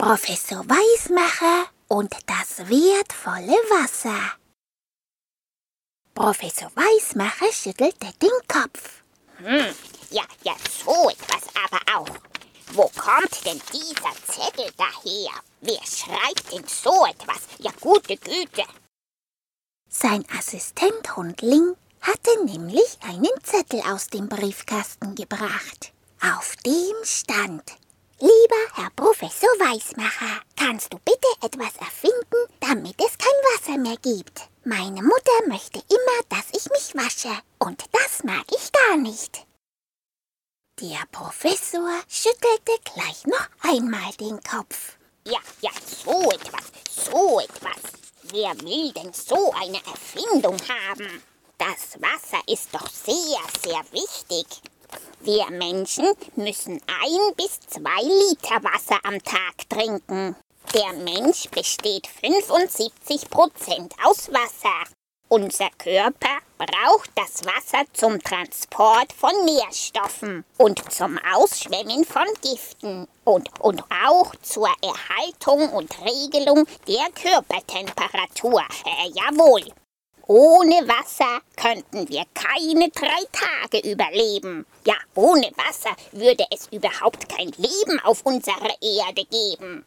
Professor Weismacher und das wertvolle Wasser. Professor Weismacher schüttelte den Kopf. Hm, ja, ja, so etwas aber auch. Wo kommt denn dieser Zettel daher? Wer schreibt denn so etwas? Ja, gute Güte. Sein Assistent Hundling hatte nämlich einen Zettel aus dem Briefkasten gebracht. Auf dem stand Lieber Herr Professor Weismacher, kannst du bitte etwas erfinden, damit es kein Wasser mehr gibt? Meine Mutter möchte immer, dass ich mich wasche, und das mag ich gar nicht. Der Professor schüttelte gleich noch einmal den Kopf. Ja, ja, so etwas, so etwas. Wer will denn so eine Erfindung haben? Das Wasser ist doch sehr, sehr wichtig. Wir Menschen müssen ein bis zwei Liter Wasser am Tag trinken. Der Mensch besteht 75 Prozent aus Wasser. Unser Körper braucht das Wasser zum Transport von Nährstoffen und zum Ausschwemmen von Giften und, und auch zur Erhaltung und Regelung der Körpertemperatur. Äh, jawohl. Ohne Wasser könnten wir keine drei Tage überleben. Ja, ohne Wasser würde es überhaupt kein Leben auf unserer Erde geben.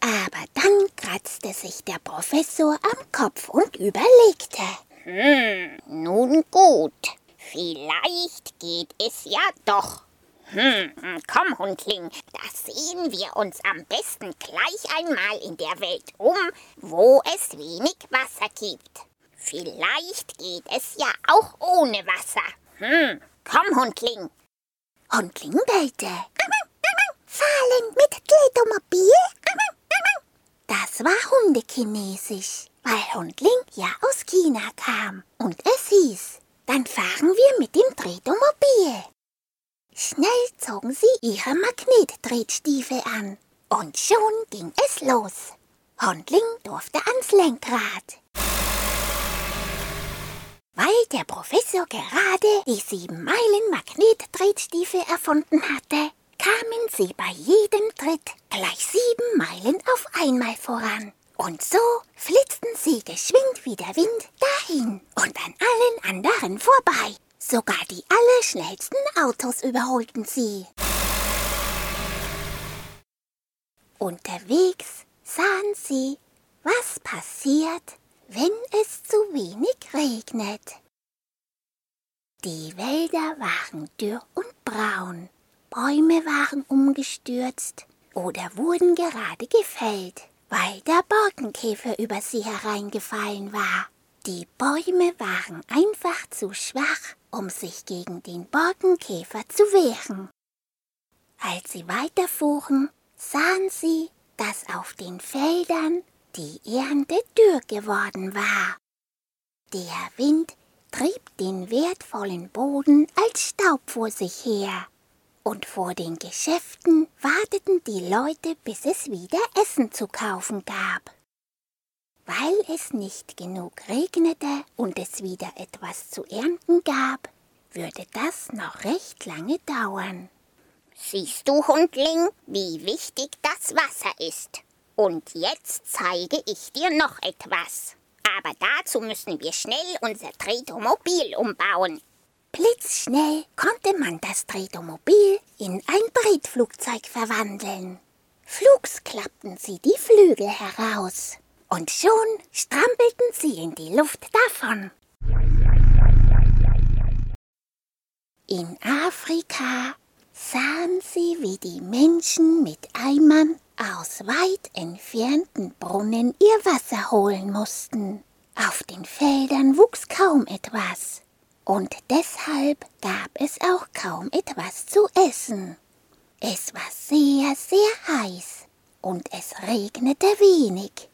Aber dann kratzte sich der Professor am Kopf und überlegte. Hm, nun gut. Vielleicht geht es ja doch. Hm, komm, Hundling, da sehen wir uns am besten gleich einmal in der Welt um, wo es wenig Wasser gibt. Vielleicht geht es ja auch ohne Wasser. Hm, komm, Hundling. Hundling bellte. Fahren mit Telemobil? Das war Hundekinesisch, weil Hundling ja aus China kam. Und es hieß, dann fahren wir mit dem Drehtomobil. Schnell zogen sie ihre Magnetdrehstiefel an. Und schon ging es los. Hundling durfte ans Lenkrad. Weil der Professor gerade die sieben Meilen Magnetdrehstiefel erfunden hatte, kamen sie bei jedem Tritt gleich sieben Meilen auf einmal voran. Und so flitzten sie geschwind wie der Wind dahin und an allen anderen vorbei. Sogar die allerschnellsten Autos überholten sie. Unterwegs sahen sie, was passiert, wenn es zu wenig regnet. Die Wälder waren dürr und braun, Bäume waren umgestürzt oder wurden gerade gefällt, weil der Borkenkäfer über sie hereingefallen war. Die Bäume waren einfach zu schwach, um sich gegen den Borkenkäfer zu wehren. Als sie weiterfuhren, sahen sie, dass auf den Feldern die Ernte dürr geworden war. Der Wind trieb den wertvollen Boden als Staub vor sich her, und vor den Geschäften warteten die Leute, bis es wieder Essen zu kaufen gab. Weil es nicht genug regnete und es wieder etwas zu ernten gab, würde das noch recht lange dauern. Siehst du, Hundling, wie wichtig das Wasser ist? Und jetzt zeige ich dir noch etwas. Aber dazu müssen wir schnell unser Tretomobil umbauen. Blitzschnell konnte man das Tretomobil in ein Breitflugzeug verwandeln. Flugs klappten sie die Flügel heraus. Und schon strampelten sie in die Luft davon. In Afrika sahen sie, wie die Menschen mit Eimern aus weit entfernten Brunnen ihr Wasser holen mussten. Auf den Feldern wuchs kaum etwas, und deshalb gab es auch kaum etwas zu essen. Es war sehr, sehr heiß, und es regnete wenig.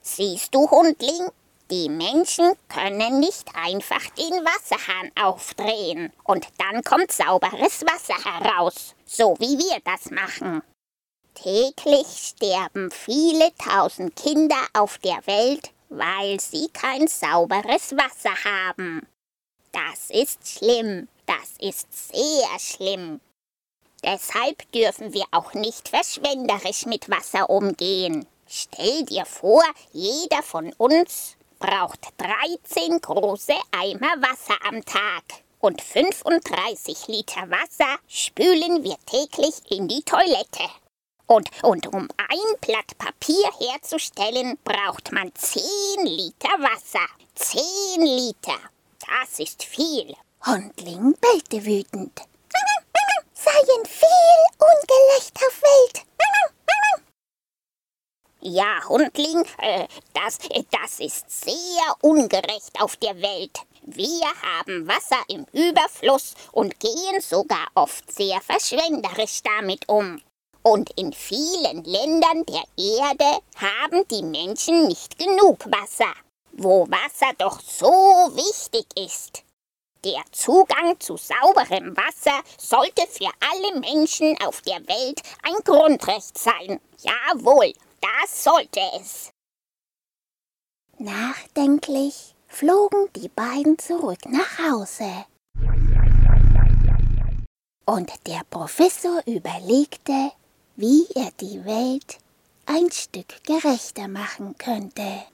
Siehst du, Hundling, die Menschen können nicht einfach den Wasserhahn aufdrehen und dann kommt sauberes Wasser heraus, so wie wir das machen. Täglich sterben viele tausend Kinder auf der Welt, weil sie kein sauberes Wasser haben. Das ist schlimm, das ist sehr schlimm. Deshalb dürfen wir auch nicht verschwenderisch mit Wasser umgehen. Stell dir vor, jeder von uns braucht 13 große Eimer Wasser am Tag. Und 35 Liter Wasser spülen wir täglich in die Toilette. Und, und um ein Blatt Papier herzustellen, braucht man 10 Liter Wasser. 10 Liter. Das ist viel. Hundling bellte wütend. Seien viel ungerecht auf Welt. Ja, Hundling, äh, das, das ist sehr ungerecht auf der Welt. Wir haben Wasser im Überfluss und gehen sogar oft sehr verschwenderisch damit um. Und in vielen Ländern der Erde haben die Menschen nicht genug Wasser, wo Wasser doch so wichtig ist. Der Zugang zu sauberem Wasser sollte für alle Menschen auf der Welt ein Grundrecht sein. Jawohl, das sollte es. Nachdenklich flogen die beiden zurück nach Hause. Und der Professor überlegte, wie er die Welt ein Stück gerechter machen könnte.